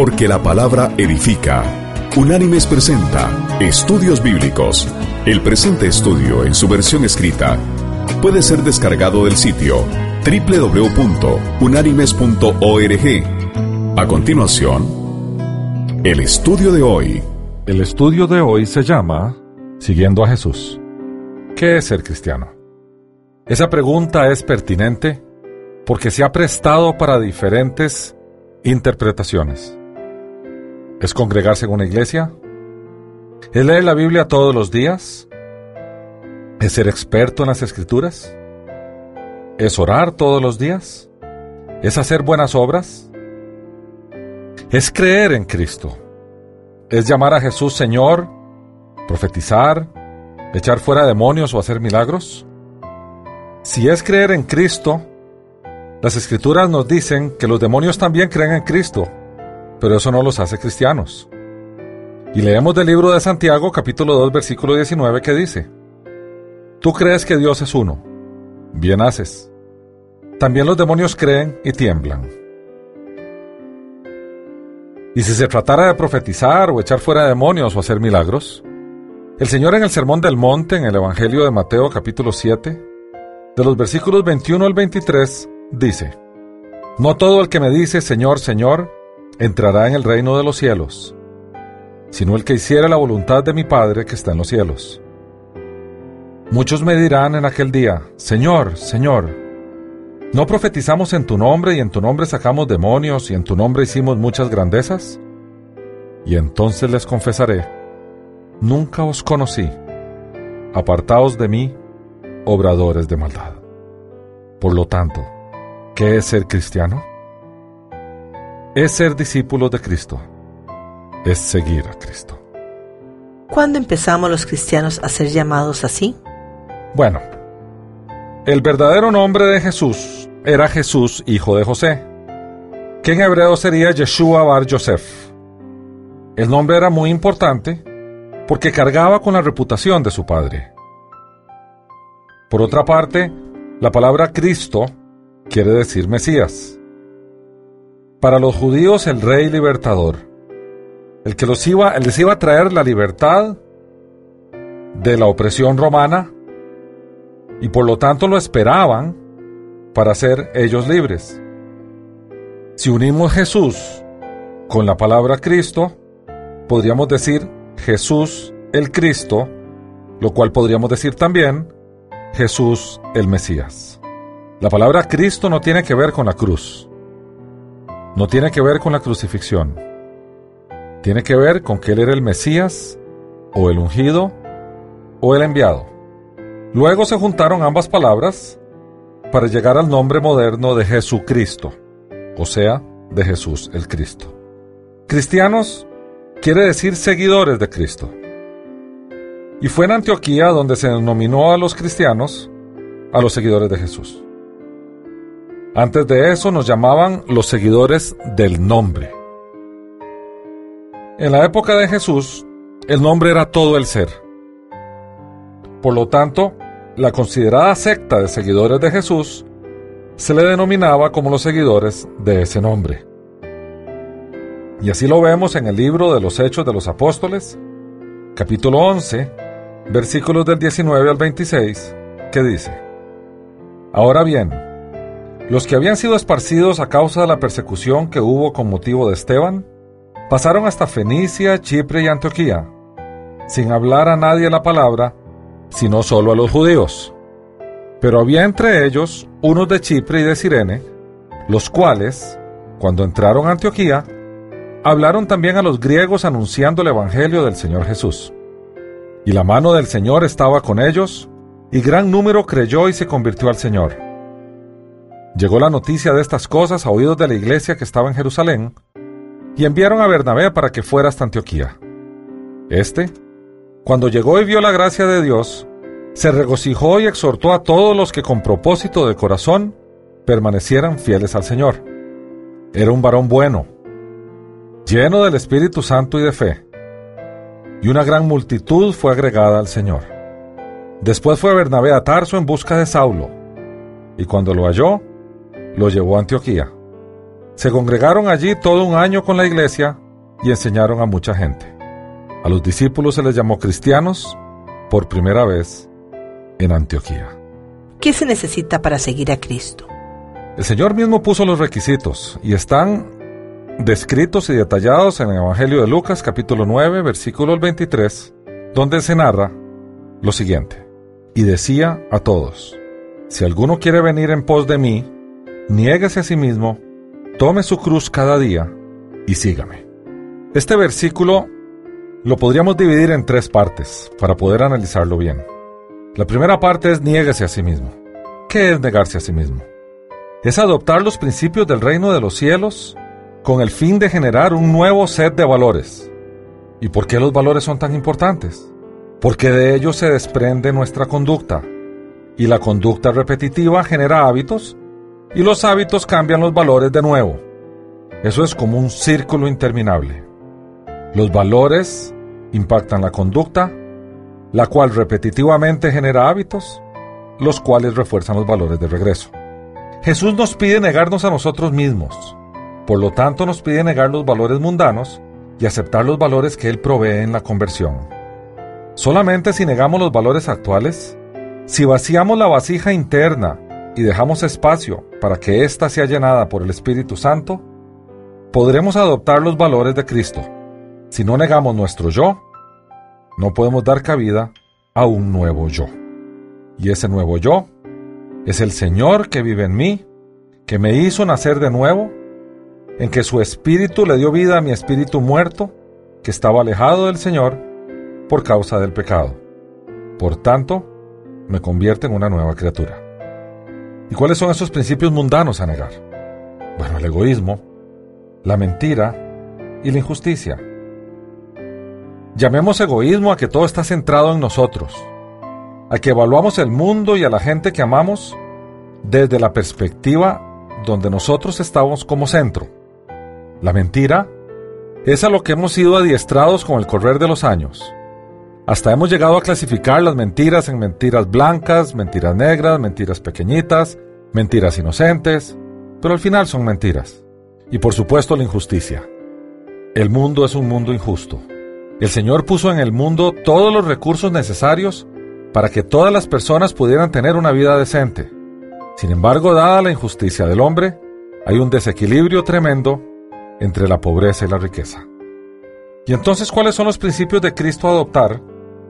Porque la palabra edifica. Unánimes presenta Estudios Bíblicos. El presente estudio en su versión escrita puede ser descargado del sitio www.unánimes.org. A continuación, el estudio de hoy. El estudio de hoy se llama Siguiendo a Jesús. ¿Qué es ser cristiano? Esa pregunta es pertinente porque se ha prestado para diferentes interpretaciones. ¿Es congregarse en una iglesia? ¿Es leer la Biblia todos los días? ¿Es ser experto en las escrituras? ¿Es orar todos los días? ¿Es hacer buenas obras? ¿Es creer en Cristo? ¿Es llamar a Jesús Señor? ¿Profetizar? ¿Echar fuera demonios o hacer milagros? Si es creer en Cristo, las escrituras nos dicen que los demonios también creen en Cristo, pero eso no los hace cristianos. Y leemos del libro de Santiago capítulo 2 versículo 19 que dice, Tú crees que Dios es uno, bien haces. También los demonios creen y tiemblan. Y si se tratara de profetizar o echar fuera demonios o hacer milagros, el Señor en el Sermón del Monte, en el Evangelio de Mateo capítulo 7, de los versículos 21 al 23, dice, No todo el que me dice Señor, Señor, entrará en el reino de los cielos, sino el que hiciera la voluntad de mi Padre que está en los cielos. Muchos me dirán en aquel día, Señor, Señor, ¿no profetizamos en tu nombre y en tu nombre sacamos demonios y en tu nombre hicimos muchas grandezas? Y entonces les confesaré, nunca os conocí, apartaos de mí, obradores de maldad. Por lo tanto, ¿Qué es ser cristiano? Es ser discípulo de Cristo. Es seguir a Cristo. ¿Cuándo empezamos los cristianos a ser llamados así? Bueno, el verdadero nombre de Jesús era Jesús, hijo de José, que en hebreo sería Yeshua Bar Yosef. El nombre era muy importante porque cargaba con la reputación de su padre. Por otra parte, la palabra Cristo quiere decir Mesías. Para los judíos el rey libertador, el que los iba, les iba a traer la libertad de la opresión romana y por lo tanto lo esperaban para ser ellos libres. Si unimos Jesús con la palabra Cristo, podríamos decir Jesús el Cristo, lo cual podríamos decir también Jesús el Mesías. La palabra Cristo no tiene que ver con la cruz. No tiene que ver con la crucifixión. Tiene que ver con que Él era el Mesías, o el ungido, o el enviado. Luego se juntaron ambas palabras para llegar al nombre moderno de Jesucristo, o sea, de Jesús el Cristo. Cristianos quiere decir seguidores de Cristo. Y fue en Antioquía donde se denominó a los cristianos a los seguidores de Jesús. Antes de eso nos llamaban los seguidores del nombre. En la época de Jesús, el nombre era todo el ser. Por lo tanto, la considerada secta de seguidores de Jesús se le denominaba como los seguidores de ese nombre. Y así lo vemos en el libro de los Hechos de los Apóstoles, capítulo 11, versículos del 19 al 26, que dice, Ahora bien, los que habían sido esparcidos a causa de la persecución que hubo con motivo de Esteban, pasaron hasta Fenicia, Chipre y Antioquía, sin hablar a nadie la palabra, sino solo a los judíos. Pero había entre ellos unos de Chipre y de Sirene, los cuales, cuando entraron a Antioquía, hablaron también a los griegos anunciando el Evangelio del Señor Jesús. Y la mano del Señor estaba con ellos, y gran número creyó y se convirtió al Señor. Llegó la noticia de estas cosas a oídos de la iglesia que estaba en Jerusalén, y enviaron a Bernabé para que fuera hasta Antioquía. Este, cuando llegó y vio la gracia de Dios, se regocijó y exhortó a todos los que con propósito de corazón permanecieran fieles al Señor. Era un varón bueno, lleno del Espíritu Santo y de fe, y una gran multitud fue agregada al Señor. Después fue Bernabé a Tarso en busca de Saulo, y cuando lo halló, lo llevó a Antioquía. Se congregaron allí todo un año con la iglesia y enseñaron a mucha gente. A los discípulos se les llamó cristianos por primera vez en Antioquía. ¿Qué se necesita para seguir a Cristo? El Señor mismo puso los requisitos y están descritos y detallados en el Evangelio de Lucas capítulo 9 versículo 23, donde se narra lo siguiente. Y decía a todos, si alguno quiere venir en pos de mí, niéguese a sí mismo, tome su cruz cada día y sígame. Este versículo lo podríamos dividir en tres partes para poder analizarlo bien. La primera parte es niéguese a sí mismo. ¿Qué es negarse a sí mismo? Es adoptar los principios del reino de los cielos con el fin de generar un nuevo set de valores. ¿Y por qué los valores son tan importantes? Porque de ellos se desprende nuestra conducta. Y la conducta repetitiva genera hábitos y los hábitos cambian los valores de nuevo. Eso es como un círculo interminable. Los valores impactan la conducta, la cual repetitivamente genera hábitos, los cuales refuerzan los valores de regreso. Jesús nos pide negarnos a nosotros mismos, por lo tanto nos pide negar los valores mundanos y aceptar los valores que Él provee en la conversión. Solamente si negamos los valores actuales, si vaciamos la vasija interna y dejamos espacio para que ésta sea llenada por el Espíritu Santo, podremos adoptar los valores de Cristo. Si no negamos nuestro yo, no podemos dar cabida a un nuevo yo. Y ese nuevo yo es el Señor que vive en mí, que me hizo nacer de nuevo, en que su espíritu le dio vida a mi espíritu muerto, que estaba alejado del Señor por causa del pecado. Por tanto, me convierte en una nueva criatura. ¿Y cuáles son esos principios mundanos a negar? Bueno, el egoísmo, la mentira y la injusticia. Llamemos egoísmo a que todo está centrado en nosotros, a que evaluamos el mundo y a la gente que amamos desde la perspectiva donde nosotros estamos como centro. La mentira es a lo que hemos sido adiestrados con el correr de los años. Hasta hemos llegado a clasificar las mentiras en mentiras blancas, mentiras negras, mentiras pequeñitas, mentiras inocentes, pero al final son mentiras. Y por supuesto la injusticia. El mundo es un mundo injusto. El Señor puso en el mundo todos los recursos necesarios para que todas las personas pudieran tener una vida decente. Sin embargo, dada la injusticia del hombre, hay un desequilibrio tremendo entre la pobreza y la riqueza. ¿Y entonces cuáles son los principios de Cristo a adoptar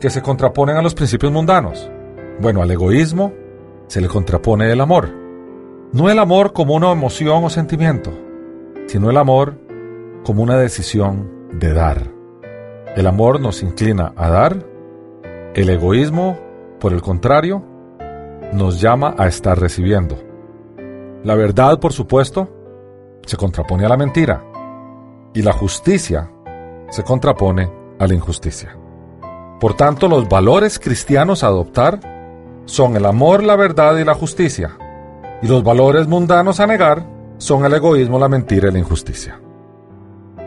que se contraponen a los principios mundanos? Bueno, al egoísmo se le contrapone el amor. No el amor como una emoción o sentimiento, sino el amor como una decisión de dar. El amor nos inclina a dar, el egoísmo, por el contrario, nos llama a estar recibiendo. La verdad, por supuesto, se contrapone a la mentira y la justicia se contrapone a la injusticia. Por tanto, los valores cristianos a adoptar son el amor, la verdad y la justicia, y los valores mundanos a negar son el egoísmo, la mentira y la injusticia.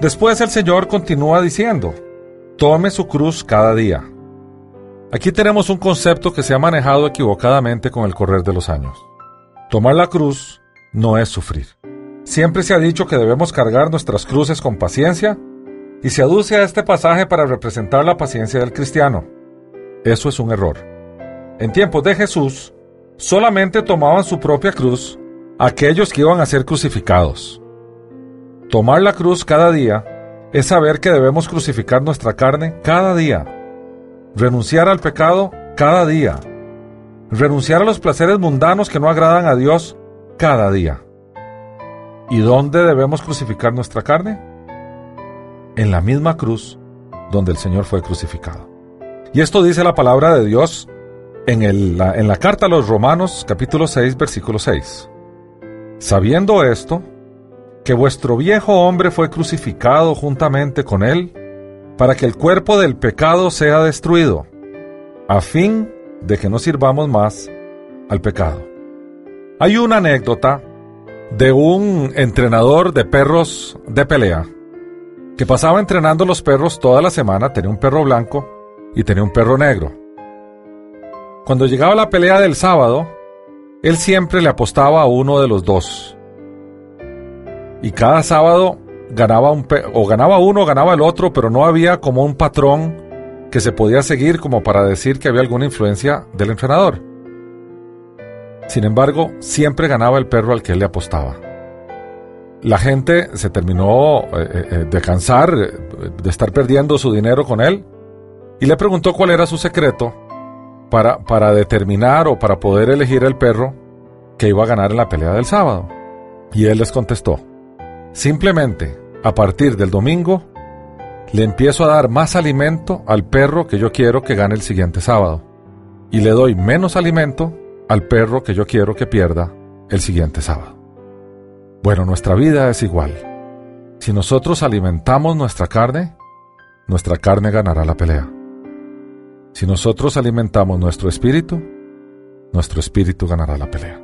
Después el Señor continúa diciendo, Tome su cruz cada día. Aquí tenemos un concepto que se ha manejado equivocadamente con el correr de los años. Tomar la cruz no es sufrir. Siempre se ha dicho que debemos cargar nuestras cruces con paciencia y se aduce a este pasaje para representar la paciencia del cristiano. Eso es un error. En tiempos de Jesús, solamente tomaban su propia cruz aquellos que iban a ser crucificados. Tomar la cruz cada día es saber que debemos crucificar nuestra carne cada día, renunciar al pecado cada día, renunciar a los placeres mundanos que no agradan a Dios cada día. ¿Y dónde debemos crucificar nuestra carne? En la misma cruz donde el Señor fue crucificado. Y esto dice la palabra de Dios en, la, en la carta a los Romanos capítulo 6 versículo 6. Sabiendo esto, que vuestro viejo hombre fue crucificado juntamente con él, para que el cuerpo del pecado sea destruido, a fin de que no sirvamos más al pecado. Hay una anécdota de un entrenador de perros de pelea que pasaba entrenando los perros toda la semana, tenía un perro blanco y tenía un perro negro. Cuando llegaba la pelea del sábado, él siempre le apostaba a uno de los dos Y cada sábado ganaba un o ganaba uno o ganaba el otro, pero no había como un patrón que se podía seguir como para decir que había alguna influencia del entrenador. Sin embargo, siempre ganaba el perro al que él le apostaba. La gente se terminó eh, eh, eh, de cansar de estar perdiendo su dinero con él y le preguntó cuál era su secreto para, para determinar o para poder elegir el perro que iba a ganar en la pelea del sábado. Y él les contestó, simplemente a partir del domingo le empiezo a dar más alimento al perro que yo quiero que gane el siguiente sábado y le doy menos alimento al perro que yo quiero que pierda el siguiente sábado. Bueno, nuestra vida es igual. Si nosotros alimentamos nuestra carne, nuestra carne ganará la pelea. Si nosotros alimentamos nuestro espíritu, nuestro espíritu ganará la pelea.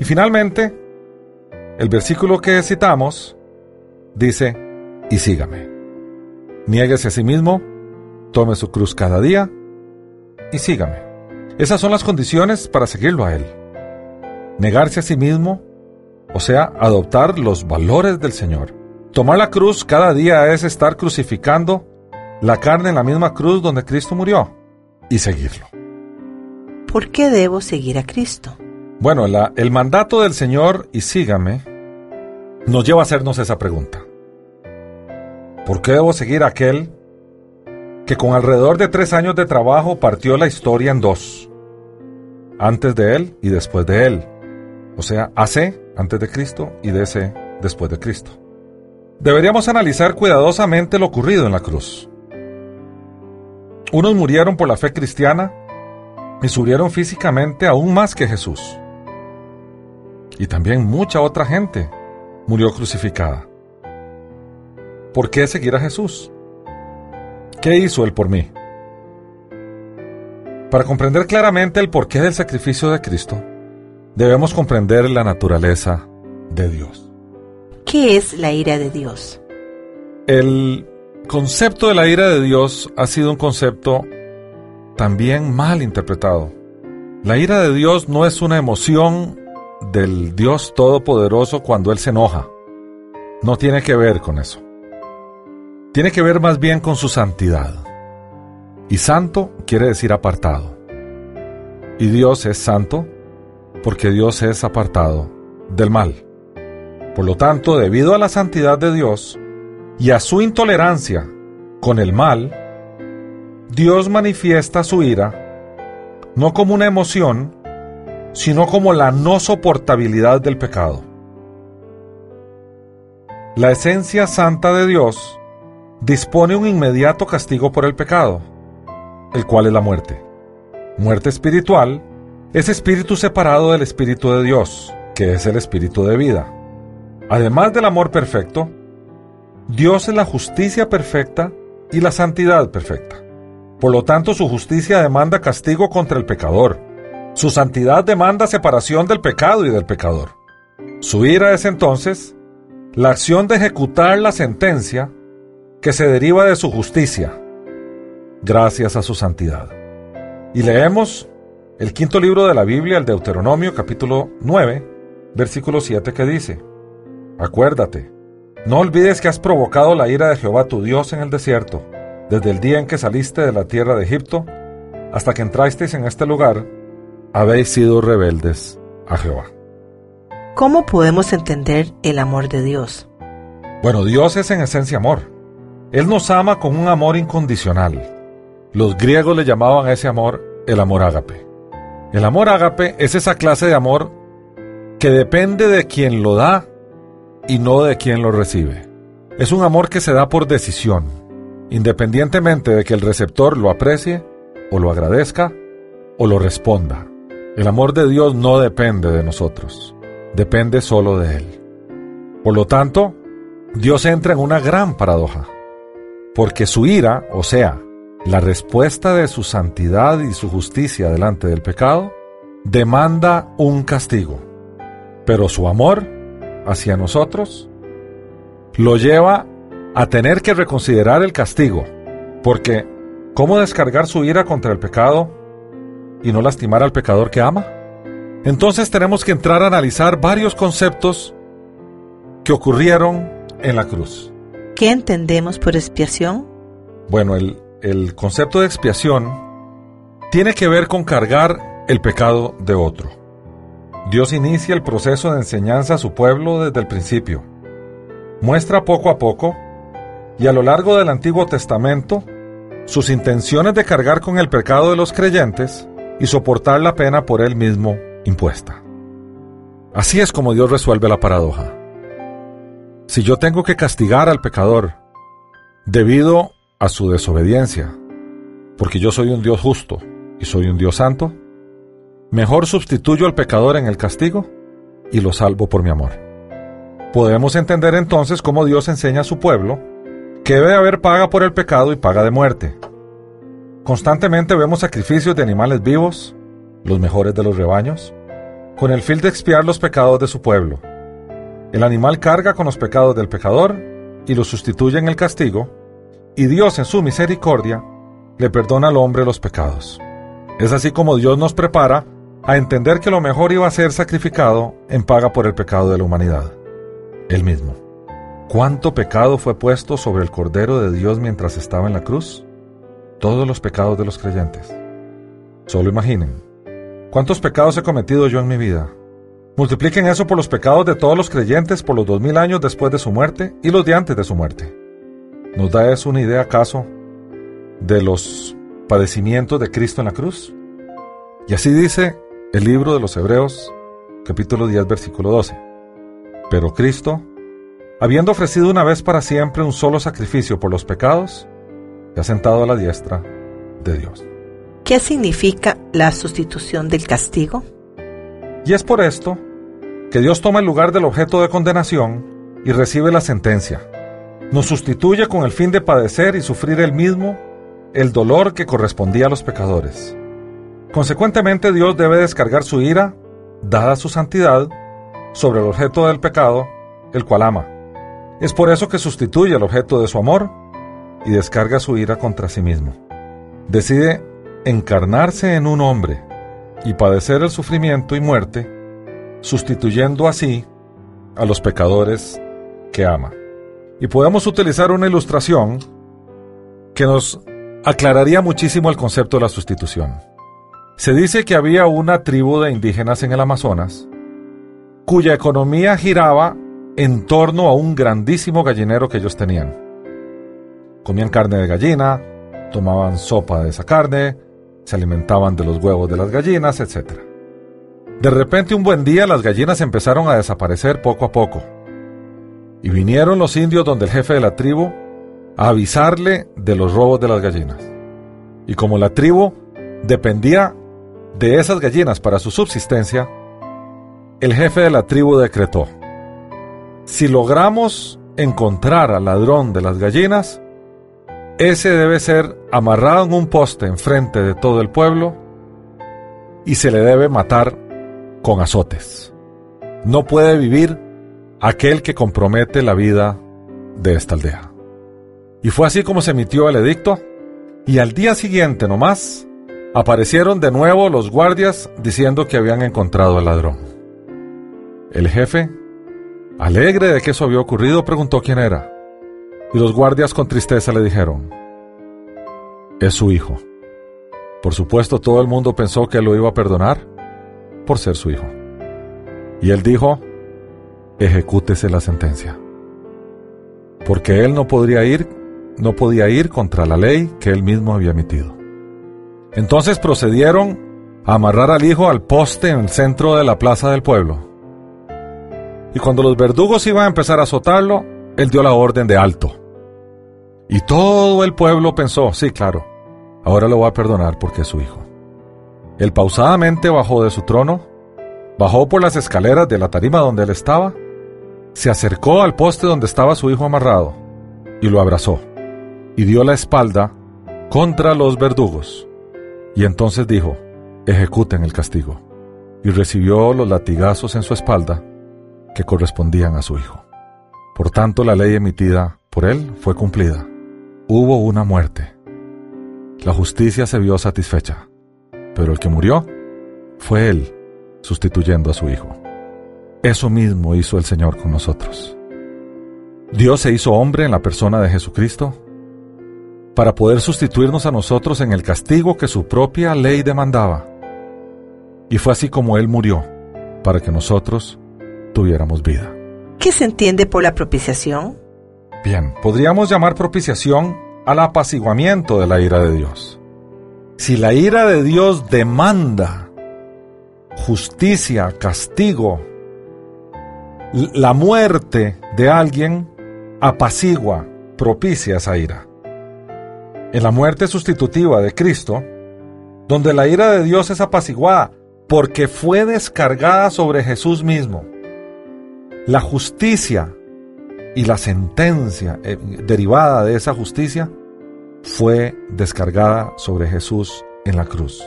Y finalmente, el versículo que citamos dice, y sígame. Niéguese a sí mismo, tome su cruz cada día y sígame. Esas son las condiciones para seguirlo a Él. Negarse a sí mismo, o sea, adoptar los valores del Señor. Tomar la cruz cada día es estar crucificando la carne en la misma cruz donde Cristo murió y seguirlo. ¿Por qué debo seguir a Cristo? Bueno, el mandato del Señor y sígame nos lleva a hacernos esa pregunta. ¿Por qué debo seguir a aquel que con alrededor de tres años de trabajo partió la historia en dos? Antes de él y después de él. O sea, AC antes de Cristo y DC después de Cristo. Deberíamos analizar cuidadosamente lo ocurrido en la cruz. Unos murieron por la fe cristiana y subieron físicamente aún más que Jesús. Y también mucha otra gente murió crucificada. ¿Por qué seguir a Jesús? ¿Qué hizo Él por mí? Para comprender claramente el porqué del sacrificio de Cristo, debemos comprender la naturaleza de Dios. ¿Qué es la ira de Dios? El concepto de la ira de Dios ha sido un concepto también mal interpretado. La ira de Dios no es una emoción del Dios Todopoderoso cuando Él se enoja. No tiene que ver con eso. Tiene que ver más bien con su santidad. Y santo quiere decir apartado. Y Dios es santo porque Dios es apartado del mal. Por lo tanto, debido a la santidad de Dios, y a su intolerancia con el mal, Dios manifiesta su ira no como una emoción, sino como la no soportabilidad del pecado. La esencia santa de Dios dispone un inmediato castigo por el pecado, el cual es la muerte. Muerte espiritual es espíritu separado del espíritu de Dios, que es el espíritu de vida. Además del amor perfecto, Dios es la justicia perfecta y la santidad perfecta. Por lo tanto, su justicia demanda castigo contra el pecador. Su santidad demanda separación del pecado y del pecador. Su ira es entonces la acción de ejecutar la sentencia que se deriva de su justicia, gracias a su santidad. Y leemos el quinto libro de la Biblia, el Deuteronomio capítulo 9, versículo 7 que dice, Acuérdate, no olvides que has provocado la ira de Jehová tu Dios en el desierto, desde el día en que saliste de la tierra de Egipto hasta que entrasteis en este lugar, habéis sido rebeldes a Jehová. ¿Cómo podemos entender el amor de Dios? Bueno, Dios es en esencia amor. Él nos ama con un amor incondicional. Los griegos le llamaban a ese amor el amor ágape. El amor ágape es esa clase de amor que depende de quien lo da y no de quien lo recibe. Es un amor que se da por decisión, independientemente de que el receptor lo aprecie o lo agradezca o lo responda. El amor de Dios no depende de nosotros, depende solo de Él. Por lo tanto, Dios entra en una gran paradoja, porque su ira, o sea, la respuesta de su santidad y su justicia delante del pecado, demanda un castigo, pero su amor hacia nosotros lo lleva a tener que reconsiderar el castigo, porque ¿cómo descargar su ira contra el pecado y no lastimar al pecador que ama? Entonces tenemos que entrar a analizar varios conceptos que ocurrieron en la cruz. ¿Qué entendemos por expiación? Bueno, el, el concepto de expiación tiene que ver con cargar el pecado de otro. Dios inicia el proceso de enseñanza a su pueblo desde el principio. Muestra poco a poco, y a lo largo del Antiguo Testamento, sus intenciones de cargar con el pecado de los creyentes y soportar la pena por él mismo impuesta. Así es como Dios resuelve la paradoja. Si yo tengo que castigar al pecador debido a su desobediencia, porque yo soy un Dios justo y soy un Dios santo, mejor sustituyo al pecador en el castigo y lo salvo por mi amor. Podemos entender entonces cómo Dios enseña a su pueblo que debe haber paga por el pecado y paga de muerte. Constantemente vemos sacrificios de animales vivos, los mejores de los rebaños, con el fin de expiar los pecados de su pueblo. El animal carga con los pecados del pecador y lo sustituye en el castigo, y Dios en su misericordia le perdona al hombre los pecados. Es así como Dios nos prepara a entender que lo mejor iba a ser sacrificado en paga por el pecado de la humanidad. Él mismo. ¿Cuánto pecado fue puesto sobre el Cordero de Dios mientras estaba en la cruz? Todos los pecados de los creyentes. Solo imaginen, ¿cuántos pecados he cometido yo en mi vida? Multipliquen eso por los pecados de todos los creyentes por los dos mil años después de su muerte y los de antes de su muerte. ¿Nos da eso una idea acaso de los padecimientos de Cristo en la cruz? Y así dice el libro de los Hebreos, capítulo 10, versículo 12. Pero Cristo, habiendo ofrecido una vez para siempre un solo sacrificio por los pecados, se ha sentado a la diestra de Dios. ¿Qué significa la sustitución del castigo? Y es por esto que Dios toma el lugar del objeto de condenación y recibe la sentencia. Nos sustituye con el fin de padecer y sufrir el mismo el dolor que correspondía a los pecadores. Consecuentemente Dios debe descargar su ira, dada su santidad, sobre el objeto del pecado, el cual ama. Es por eso que sustituye el objeto de su amor y descarga su ira contra sí mismo. Decide encarnarse en un hombre y padecer el sufrimiento y muerte, sustituyendo así a los pecadores que ama. Y podemos utilizar una ilustración que nos aclararía muchísimo el concepto de la sustitución. Se dice que había una tribu de indígenas en el Amazonas cuya economía giraba en torno a un grandísimo gallinero que ellos tenían. Comían carne de gallina, tomaban sopa de esa carne, se alimentaban de los huevos de las gallinas, etc. De repente un buen día las gallinas empezaron a desaparecer poco a poco. Y vinieron los indios donde el jefe de la tribu a avisarle de los robos de las gallinas. Y como la tribu dependía de esas gallinas para su subsistencia, el jefe de la tribu decretó, si logramos encontrar al ladrón de las gallinas, ese debe ser amarrado en un poste enfrente de todo el pueblo y se le debe matar con azotes. No puede vivir aquel que compromete la vida de esta aldea. Y fue así como se emitió el edicto, y al día siguiente nomás aparecieron de nuevo los guardias diciendo que habían encontrado al ladrón. El jefe, alegre de que eso había ocurrido, preguntó quién era. Y los guardias con tristeza le dijeron, es su hijo. Por supuesto, todo el mundo pensó que lo iba a perdonar por ser su hijo. Y él dijo, ejecútese la sentencia. Porque él no podría ir, no podía ir contra la ley que él mismo había emitido. Entonces procedieron a amarrar al hijo al poste en el centro de la plaza del pueblo. Y cuando los verdugos iban a empezar a azotarlo, él dio la orden de alto. Y todo el pueblo pensó, sí, claro, ahora lo va a perdonar porque es su hijo. Él pausadamente bajó de su trono, bajó por las escaleras de la tarima donde él estaba, se acercó al poste donde estaba su hijo amarrado y lo abrazó, y dio la espalda contra los verdugos. Y entonces dijo, ejecuten el castigo, y recibió los latigazos en su espalda que correspondían a su hijo. Por tanto, la ley emitida por él fue cumplida Hubo una muerte. La justicia se vio satisfecha, pero el que murió fue él, sustituyendo a su Hijo. Eso mismo hizo el Señor con nosotros. Dios se hizo hombre en la persona de Jesucristo para poder sustituirnos a nosotros en el castigo que su propia ley demandaba. Y fue así como Él murió, para que nosotros tuviéramos vida. ¿Qué se entiende por la propiciación? Bien, podríamos llamar propiciación al apaciguamiento de la ira de Dios. Si la ira de Dios demanda justicia, castigo, la muerte de alguien, apacigua, propicia esa ira. En la muerte sustitutiva de Cristo, donde la ira de Dios es apaciguada porque fue descargada sobre Jesús mismo, la justicia y la sentencia eh, derivada de esa justicia fue descargada sobre Jesús en la cruz.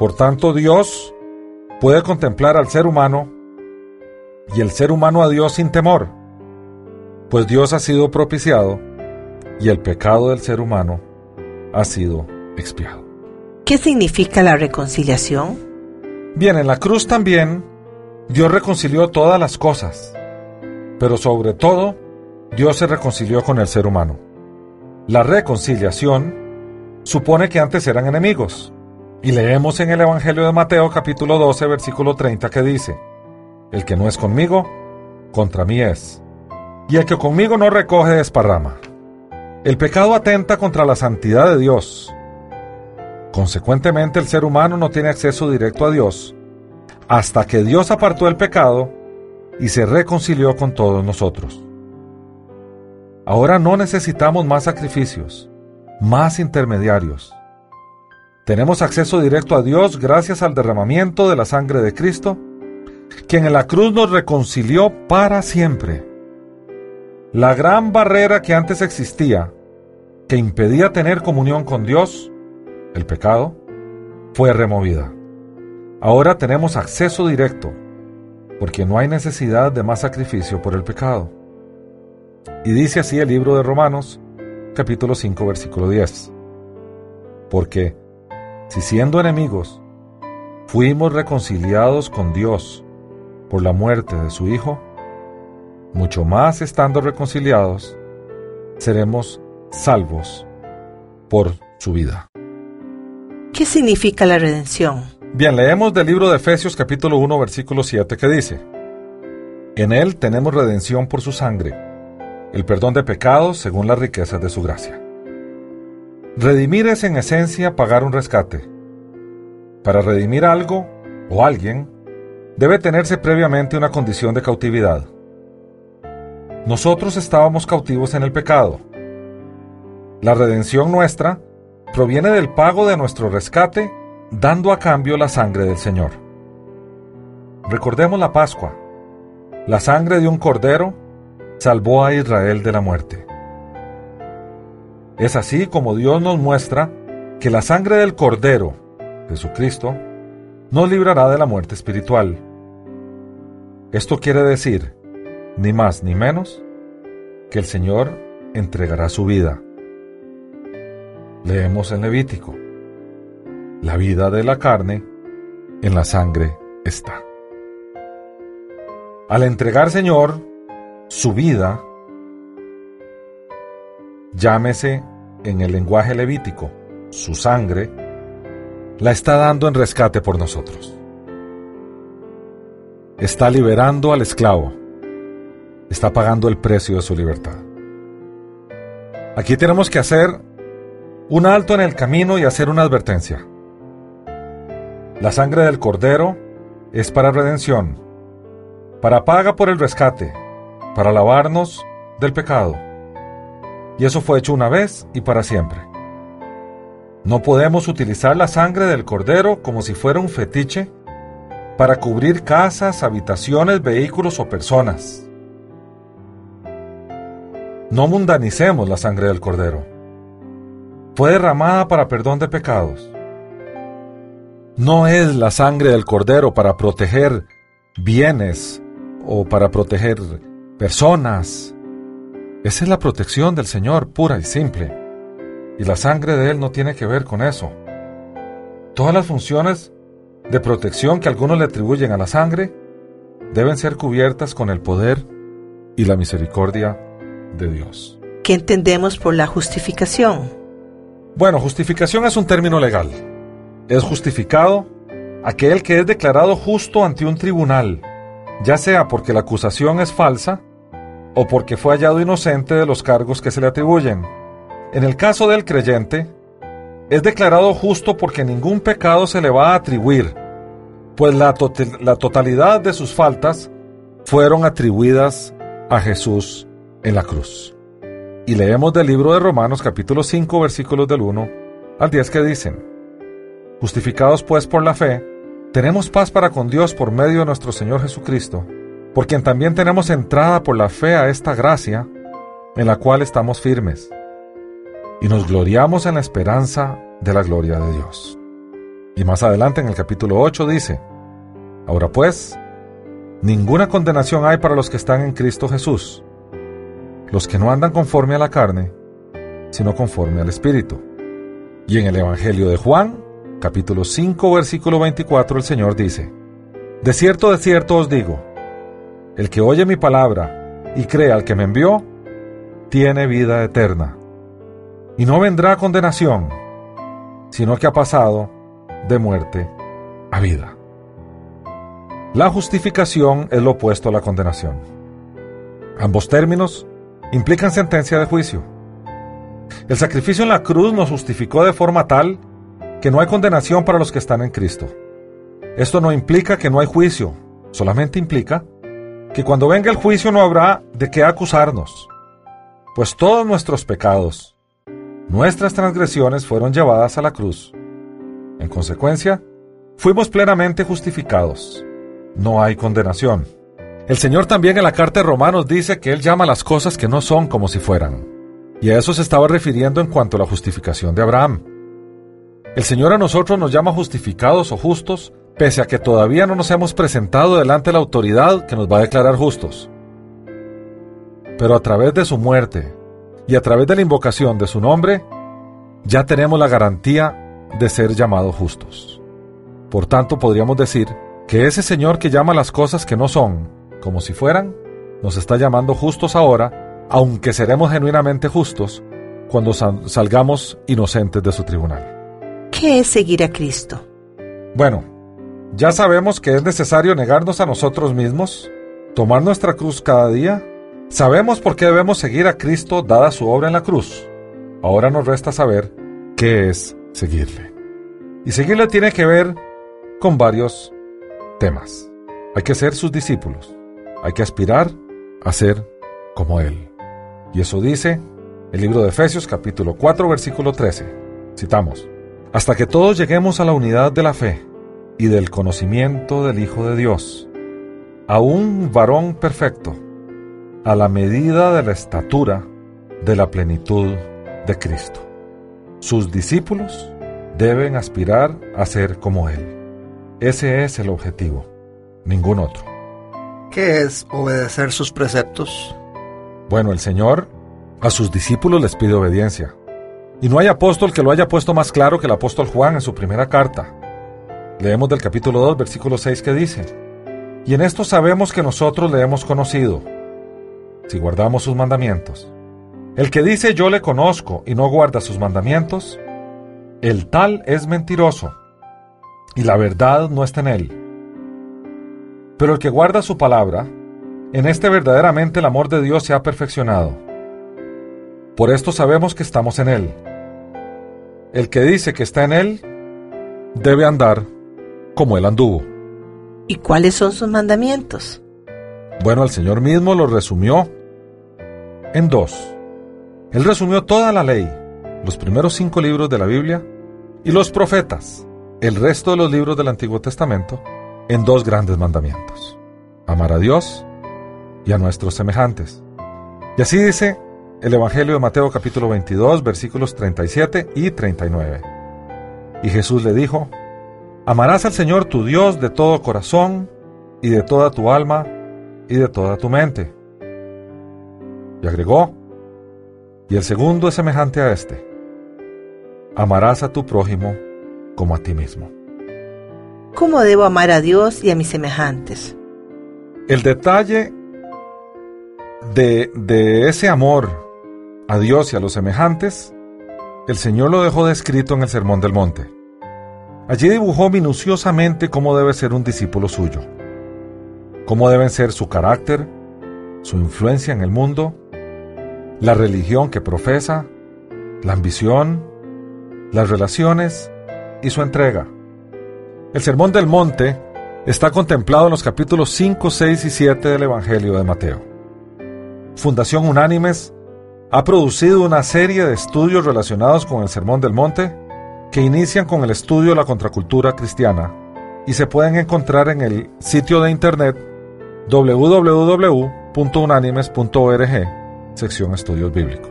Por tanto, Dios puede contemplar al ser humano y el ser humano a Dios sin temor, pues Dios ha sido propiciado y el pecado del ser humano ha sido expiado. ¿Qué significa la reconciliación? Bien, en la cruz también Dios reconcilió todas las cosas, pero sobre todo Dios se reconcilió con el ser humano. La reconciliación supone que antes eran enemigos, y leemos en el Evangelio de Mateo capítulo 12 versículo 30 que dice, El que no es conmigo, contra mí es, y el que conmigo no recoge desparrama. El pecado atenta contra la santidad de Dios. Consecuentemente el ser humano no tiene acceso directo a Dios hasta que Dios apartó el pecado y se reconcilió con todos nosotros. Ahora no necesitamos más sacrificios, más intermediarios. Tenemos acceso directo a Dios gracias al derramamiento de la sangre de Cristo, quien en la cruz nos reconcilió para siempre. La gran barrera que antes existía, que impedía tener comunión con Dios, el pecado, fue removida. Ahora tenemos acceso directo, porque no hay necesidad de más sacrificio por el pecado. Y dice así el libro de Romanos, capítulo 5, versículo 10. Porque, si siendo enemigos, fuimos reconciliados con Dios por la muerte de su Hijo, mucho más estando reconciliados, seremos salvos por su vida. ¿Qué significa la redención? Bien, leemos del libro de Efesios capítulo 1 versículo 7 que dice, En él tenemos redención por su sangre, el perdón de pecados según las riquezas de su gracia. Redimir es en esencia pagar un rescate. Para redimir algo o alguien, debe tenerse previamente una condición de cautividad. Nosotros estábamos cautivos en el pecado. La redención nuestra proviene del pago de nuestro rescate, dando a cambio la sangre del Señor. Recordemos la Pascua. La sangre de un cordero salvó a Israel de la muerte. Es así como Dios nos muestra que la sangre del cordero, Jesucristo, nos librará de la muerte espiritual. Esto quiere decir ni más ni menos que el Señor entregará su vida. Leemos en Levítico, la vida de la carne en la sangre está. Al entregar Señor su vida, llámese en el lenguaje levítico, su sangre, la está dando en rescate por nosotros. Está liberando al esclavo está pagando el precio de su libertad. Aquí tenemos que hacer un alto en el camino y hacer una advertencia. La sangre del cordero es para redención, para paga por el rescate, para lavarnos del pecado. Y eso fue hecho una vez y para siempre. No podemos utilizar la sangre del cordero como si fuera un fetiche para cubrir casas, habitaciones, vehículos o personas. No mundanicemos la sangre del Cordero. Fue derramada para perdón de pecados. No es la sangre del Cordero para proteger bienes o para proteger personas. Esa es la protección del Señor, pura y simple. Y la sangre de Él no tiene que ver con eso. Todas las funciones de protección que algunos le atribuyen a la sangre deben ser cubiertas con el poder y la misericordia de Dios. ¿Qué entendemos por la justificación? Bueno, justificación es un término legal. Es justificado aquel que es declarado justo ante un tribunal, ya sea porque la acusación es falsa o porque fue hallado inocente de los cargos que se le atribuyen. En el caso del creyente, es declarado justo porque ningún pecado se le va a atribuir, pues la, totalidad de sus faltas fueron atribuidas a Jesús en la cruz. Y leemos del libro de Romanos capítulo 5 versículos del 1 al 10 que dicen, Justificados pues por la fe, tenemos paz para con Dios por medio de nuestro Señor Jesucristo, por quien también tenemos entrada por la fe a esta gracia, en la cual estamos firmes, y nos gloriamos en la esperanza de la gloria de Dios. Y más adelante en el capítulo 8 dice, Ahora pues, ninguna condenación hay para los que están en Cristo Jesús, los que no andan conforme a la carne, sino conforme al Espíritu. Y en el Evangelio de Juan, capítulo 5, versículo 24, el Señor dice, De cierto, de cierto os digo, el que oye mi palabra y cree al que me envió, tiene vida eterna, y no vendrá condenación, sino que ha pasado de muerte a vida. La justificación es lo opuesto a la condenación. Ambos términos implican sentencia de juicio. El sacrificio en la cruz nos justificó de forma tal que no hay condenación para los que están en Cristo. Esto no implica que no hay juicio, solamente implica que cuando venga el juicio no habrá de qué acusarnos, pues todos nuestros pecados, nuestras transgresiones fueron llevadas a la cruz. En consecuencia, fuimos plenamente justificados. No hay condenación. El Señor también en la carta de Romanos dice que Él llama las cosas que no son como si fueran. Y a eso se estaba refiriendo en cuanto a la justificación de Abraham. El Señor a nosotros nos llama justificados o justos, pese a que todavía no nos hemos presentado delante de la autoridad que nos va a declarar justos. Pero a través de su muerte y a través de la invocación de su nombre, ya tenemos la garantía de ser llamados justos. Por tanto, podríamos decir que ese Señor que llama las cosas que no son, como si fueran, nos está llamando justos ahora, aunque seremos genuinamente justos cuando salgamos inocentes de su tribunal. ¿Qué es seguir a Cristo? Bueno, ya sabemos que es necesario negarnos a nosotros mismos, tomar nuestra cruz cada día. Sabemos por qué debemos seguir a Cristo dada su obra en la cruz. Ahora nos resta saber qué es seguirle. Y seguirle tiene que ver con varios temas. Hay que ser sus discípulos. Hay que aspirar a ser como Él. Y eso dice el libro de Efesios capítulo 4 versículo 13. Citamos hasta que todos lleguemos a la unidad de la fe y del conocimiento del Hijo de Dios, a un varón perfecto, a la medida de la estatura de la plenitud de Cristo. Sus discípulos deben aspirar a ser como Él. Ese es el objetivo, ningún otro. ¿Qué es obedecer sus preceptos? Bueno, el Señor a sus discípulos les pide obediencia. Y no hay apóstol que lo haya puesto más claro que el apóstol Juan en su primera carta. Leemos del capítulo 2, versículo 6 que dice, Y en esto sabemos que nosotros le hemos conocido, si guardamos sus mandamientos. El que dice yo le conozco y no guarda sus mandamientos, el tal es mentiroso, y la verdad no está en él. Pero el que guarda su palabra, en este verdaderamente el amor de Dios se ha perfeccionado. Por esto sabemos que estamos en él. El que dice que está en Él debe andar como Él anduvo. ¿Y cuáles son sus mandamientos? Bueno, el Señor mismo los resumió en dos. Él resumió toda la ley, los primeros cinco libros de la Biblia, y los profetas, el resto de los libros del Antiguo Testamento, en dos grandes mandamientos. Amar a Dios y a nuestros semejantes. Y así dice el Evangelio de Mateo capítulo 22 versículos 37 y 39. Y Jesús le dijo, Amarás al Señor tu Dios de todo corazón y de toda tu alma y de toda tu mente. Y agregó, y el segundo es semejante a este, amarás a tu prójimo como a ti mismo. ¿Cómo debo amar a Dios y a mis semejantes? El detalle de, de ese amor a Dios y a los semejantes, el Señor lo dejó descrito en el Sermón del Monte. Allí dibujó minuciosamente cómo debe ser un discípulo suyo, cómo deben ser su carácter, su influencia en el mundo, la religión que profesa, la ambición, las relaciones y su entrega. El Sermón del Monte está contemplado en los capítulos 5, 6 y 7 del Evangelio de Mateo. Fundación Unánimes ha producido una serie de estudios relacionados con el Sermón del Monte que inician con el estudio de la contracultura cristiana y se pueden encontrar en el sitio de internet www.unánimes.org, sección Estudios Bíblicos.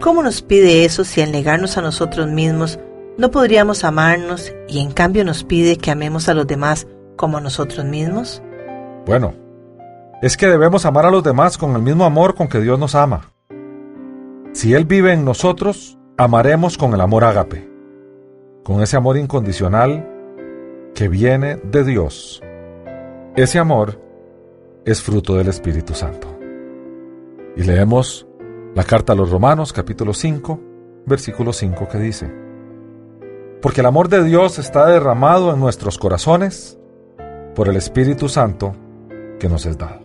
¿Cómo nos pide eso si al negarnos a nosotros mismos no podríamos amarnos y en cambio nos pide que amemos a los demás como a nosotros mismos? Bueno, es que debemos amar a los demás con el mismo amor con que Dios nos ama. Si Él vive en nosotros, amaremos con el amor ágape, con ese amor incondicional que viene de Dios. Ese amor es fruto del Espíritu Santo. Y leemos la carta a los Romanos capítulo 5, versículo 5 que dice, Porque el amor de Dios está derramado en nuestros corazones por el Espíritu Santo que nos es dado.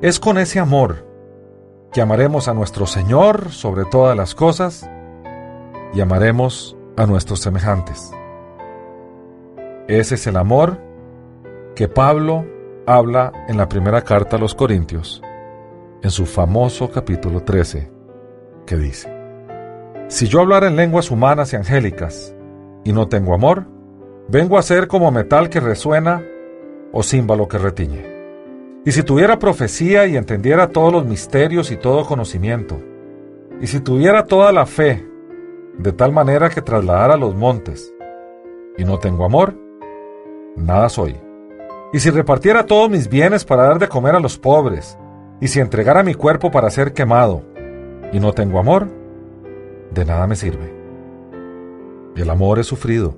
Es con ese amor que amaremos a nuestro Señor sobre todas las cosas y amaremos a nuestros semejantes. Ese es el amor que Pablo habla en la primera carta a los Corintios, en su famoso capítulo 13, que dice, Si yo hablara en lenguas humanas y angélicas y no tengo amor, vengo a ser como metal que resuena o címbalo que retiñe. Y si tuviera profecía y entendiera todos los misterios y todo conocimiento, y si tuviera toda la fe, de tal manera que trasladara los montes, y no tengo amor, nada soy. Y si repartiera todos mis bienes para dar de comer a los pobres, y si entregara mi cuerpo para ser quemado, y no tengo amor, de nada me sirve. El amor es sufrido,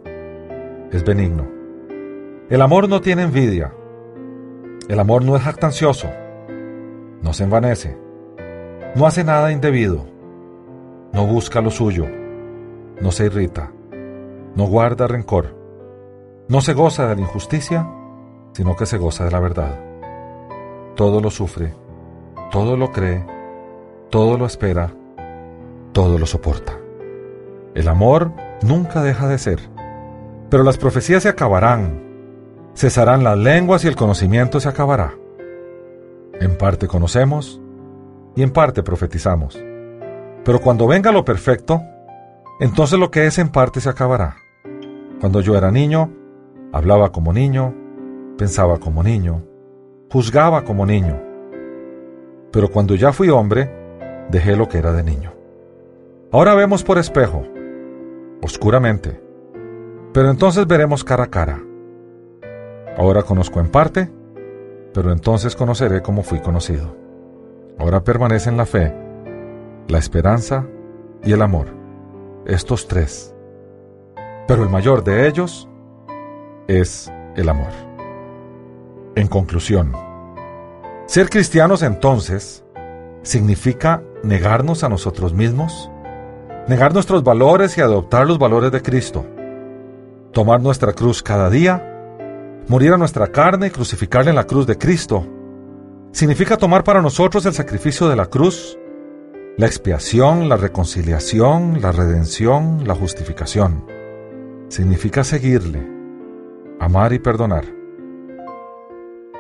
es benigno. El amor no tiene envidia el amor no es jactancioso, no se envanece, no hace nada indebido, no busca lo suyo, no se irrita, no guarda rencor, no se goza de la injusticia, sino que se goza de la verdad. Todo lo sufre, todo lo cree, todo lo espera, todo lo soporta. El amor nunca deja de ser, pero las profecías se acabarán Cesarán las lenguas y el conocimiento se acabará. En parte conocemos y en parte profetizamos. Pero cuando venga lo perfecto, entonces lo que es en parte se acabará. Cuando yo era niño, hablaba como niño, pensaba como niño, juzgaba como niño. Pero cuando ya fui hombre, dejé lo que era de niño. Ahora vemos por espejo, oscuramente, pero entonces veremos cara a cara. Ahora conozco en parte, pero entonces conoceré como fui conocido. Ahora permanecen la fe, la esperanza y el amor, estos tres. Pero el mayor de ellos es el amor. En conclusión, ser cristianos entonces significa negarnos a nosotros mismos, negar nuestros valores y adoptar los valores de Cristo, tomar nuestra cruz cada día morir a nuestra carne y crucificarla en la cruz de Cristo, significa tomar para nosotros el sacrificio de la cruz, la expiación, la reconciliación, la redención, la justificación. Significa seguirle, amar y perdonar.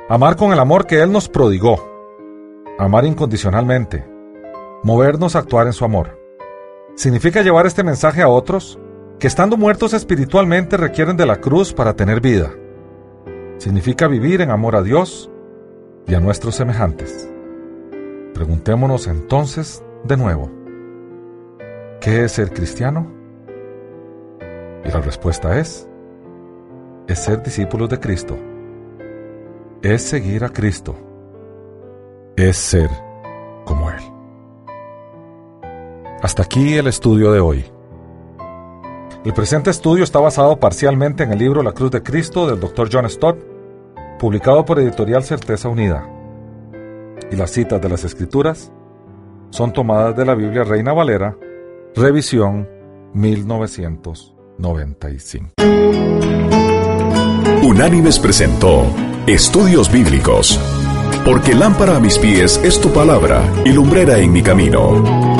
Amar con el amor que Él nos prodigó, amar incondicionalmente, movernos a actuar en su amor. Significa llevar este mensaje a otros que estando muertos espiritualmente requieren de la cruz para tener vida significa vivir en amor a Dios y a nuestros semejantes. Preguntémonos entonces de nuevo, ¿qué es ser cristiano? Y la respuesta es, es ser discípulos de Cristo, es seguir a Cristo, es ser Hasta aquí el estudio de hoy. El presente estudio está basado parcialmente en el libro La Cruz de Cristo del Dr. John Stott publicado por Editorial Certeza Unida. y las citas de las Escrituras son tomadas de la Biblia Reina Valera, revisión 1995. Unánimes presentó Estudios Bíblicos, porque lámpara a mis pies es tu palabra y lumbrera en mi camino.